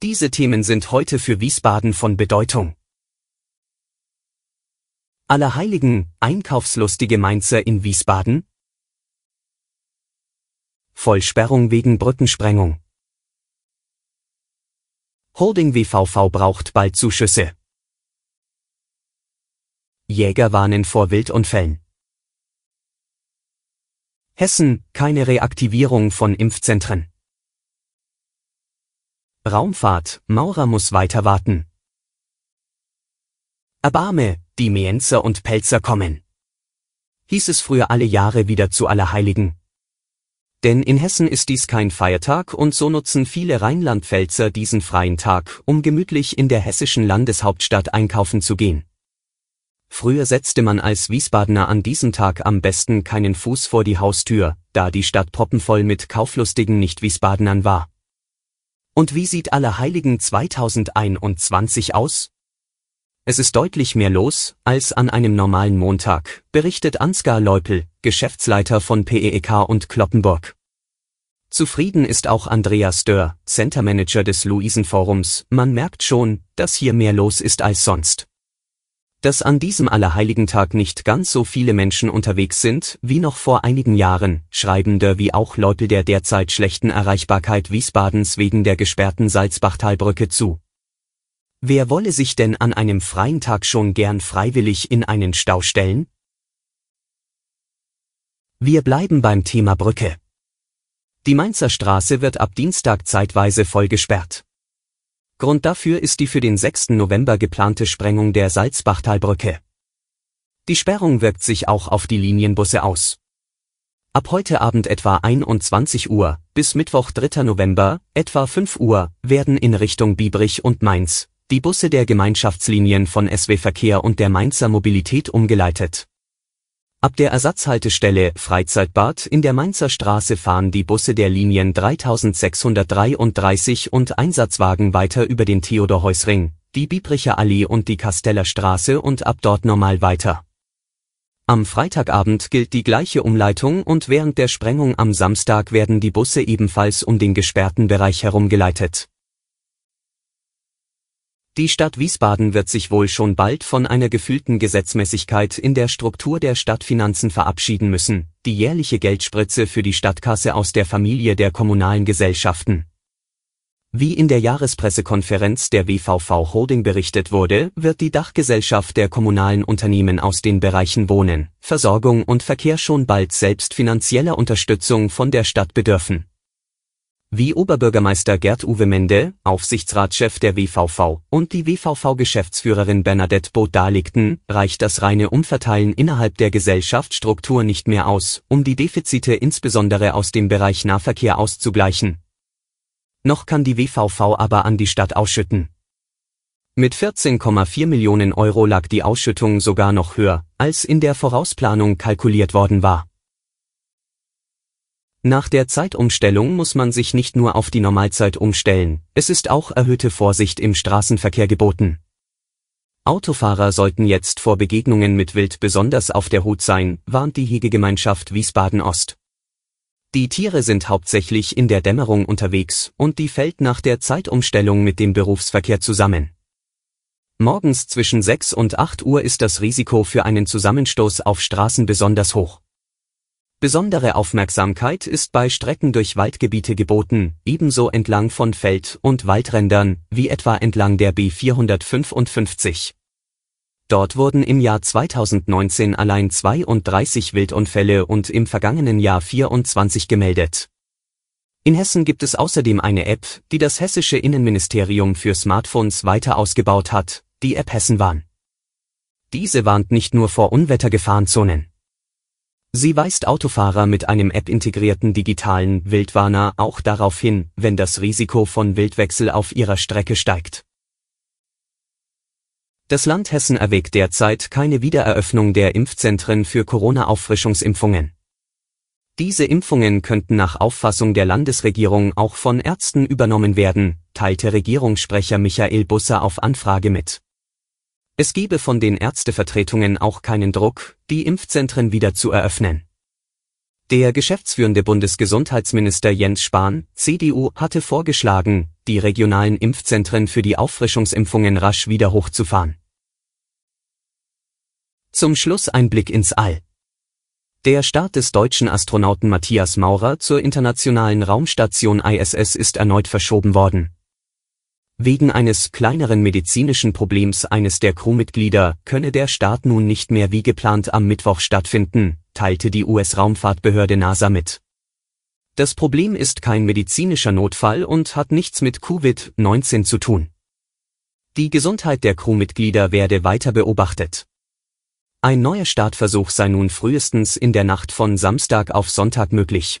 Diese Themen sind heute für Wiesbaden von Bedeutung. Allerheiligen, einkaufslustige Mainzer in Wiesbaden? Vollsperrung wegen Brückensprengung. Holding WVV braucht bald Zuschüsse. Jäger warnen vor Wildunfällen. Hessen, keine Reaktivierung von Impfzentren. Raumfahrt, Maurer muss weiter warten. Erbarme, die Mienzer und Pelzer kommen. Hieß es früher alle Jahre wieder zu Allerheiligen. Denn in Hessen ist dies kein Feiertag und so nutzen viele Rheinland-Pfälzer diesen freien Tag, um gemütlich in der hessischen Landeshauptstadt einkaufen zu gehen. Früher setzte man als Wiesbadener an diesem Tag am besten keinen Fuß vor die Haustür, da die Stadt proppenvoll mit kauflustigen Nicht-Wiesbadenern war. Und wie sieht Allerheiligen 2021 aus? Es ist deutlich mehr los als an einem normalen Montag, berichtet Ansgar Leupel, Geschäftsleiter von PEEK und Kloppenburg. Zufrieden ist auch Andreas Dörr, Center Manager des Luisenforums. Man merkt schon, dass hier mehr los ist als sonst dass an diesem Allerheiligen-Tag nicht ganz so viele Menschen unterwegs sind wie noch vor einigen Jahren, schreiben der wie auch Leute der derzeit schlechten Erreichbarkeit Wiesbadens wegen der gesperrten Salzbachtalbrücke zu. Wer wolle sich denn an einem freien Tag schon gern freiwillig in einen Stau stellen? Wir bleiben beim Thema Brücke. Die Mainzer Straße wird ab Dienstag zeitweise voll gesperrt. Grund dafür ist die für den 6. November geplante Sprengung der Salzbachtalbrücke. Die Sperrung wirkt sich auch auf die Linienbusse aus. Ab heute Abend etwa 21 Uhr bis Mittwoch 3. November etwa 5 Uhr werden in Richtung Biebrich und Mainz die Busse der Gemeinschaftslinien von SW Verkehr und der Mainzer Mobilität umgeleitet. Ab der Ersatzhaltestelle Freizeitbad in der Mainzer Straße fahren die Busse der Linien 3633 und Einsatzwagen weiter über den Theodor-Heuss-Ring, die Biebricher Allee und die Kasteller Straße und ab dort normal weiter. Am Freitagabend gilt die gleiche Umleitung und während der Sprengung am Samstag werden die Busse ebenfalls um den gesperrten Bereich herumgeleitet. Die Stadt Wiesbaden wird sich wohl schon bald von einer gefühlten Gesetzmäßigkeit in der Struktur der Stadtfinanzen verabschieden müssen, die jährliche Geldspritze für die Stadtkasse aus der Familie der kommunalen Gesellschaften. Wie in der Jahrespressekonferenz der WVV Holding berichtet wurde, wird die Dachgesellschaft der kommunalen Unternehmen aus den Bereichen Wohnen, Versorgung und Verkehr schon bald selbst finanzieller Unterstützung von der Stadt bedürfen. Wie Oberbürgermeister Gerd-Uwe Mende, Aufsichtsratschef der WVV und die WVV-Geschäftsführerin Bernadette Both darlegten, reicht das reine Umverteilen innerhalb der Gesellschaftsstruktur nicht mehr aus, um die Defizite insbesondere aus dem Bereich Nahverkehr auszugleichen. Noch kann die WVV aber an die Stadt ausschütten. Mit 14,4 Millionen Euro lag die Ausschüttung sogar noch höher, als in der Vorausplanung kalkuliert worden war. Nach der Zeitumstellung muss man sich nicht nur auf die Normalzeit umstellen, es ist auch erhöhte Vorsicht im Straßenverkehr geboten. Autofahrer sollten jetzt vor Begegnungen mit Wild besonders auf der Hut sein, warnt die Hegegemeinschaft Wiesbaden Ost. Die Tiere sind hauptsächlich in der Dämmerung unterwegs und die fällt nach der Zeitumstellung mit dem Berufsverkehr zusammen. Morgens zwischen 6 und 8 Uhr ist das Risiko für einen Zusammenstoß auf Straßen besonders hoch. Besondere Aufmerksamkeit ist bei Strecken durch Waldgebiete geboten, ebenso entlang von Feld- und Waldrändern, wie etwa entlang der B455. Dort wurden im Jahr 2019 allein 32 Wildunfälle und im vergangenen Jahr 24 gemeldet. In Hessen gibt es außerdem eine App, die das hessische Innenministerium für Smartphones weiter ausgebaut hat, die App Hessenwarn. Diese warnt nicht nur vor Unwettergefahrenzonen. Sie weist Autofahrer mit einem App-integrierten digitalen Wildwarner auch darauf hin, wenn das Risiko von Wildwechsel auf ihrer Strecke steigt. Das Land Hessen erwägt derzeit keine Wiedereröffnung der Impfzentren für Corona-Auffrischungsimpfungen. Diese Impfungen könnten nach Auffassung der Landesregierung auch von Ärzten übernommen werden, teilte Regierungssprecher Michael Busser auf Anfrage mit. Es gebe von den Ärztevertretungen auch keinen Druck, die Impfzentren wieder zu eröffnen. Der geschäftsführende Bundesgesundheitsminister Jens Spahn, CDU, hatte vorgeschlagen, die regionalen Impfzentren für die Auffrischungsimpfungen rasch wieder hochzufahren. Zum Schluss ein Blick ins All. Der Start des deutschen Astronauten Matthias Maurer zur internationalen Raumstation ISS ist erneut verschoben worden. Wegen eines kleineren medizinischen Problems eines der Crewmitglieder könne der Start nun nicht mehr wie geplant am Mittwoch stattfinden, teilte die US-Raumfahrtbehörde NASA mit. Das Problem ist kein medizinischer Notfall und hat nichts mit Covid-19 zu tun. Die Gesundheit der Crewmitglieder werde weiter beobachtet. Ein neuer Startversuch sei nun frühestens in der Nacht von Samstag auf Sonntag möglich.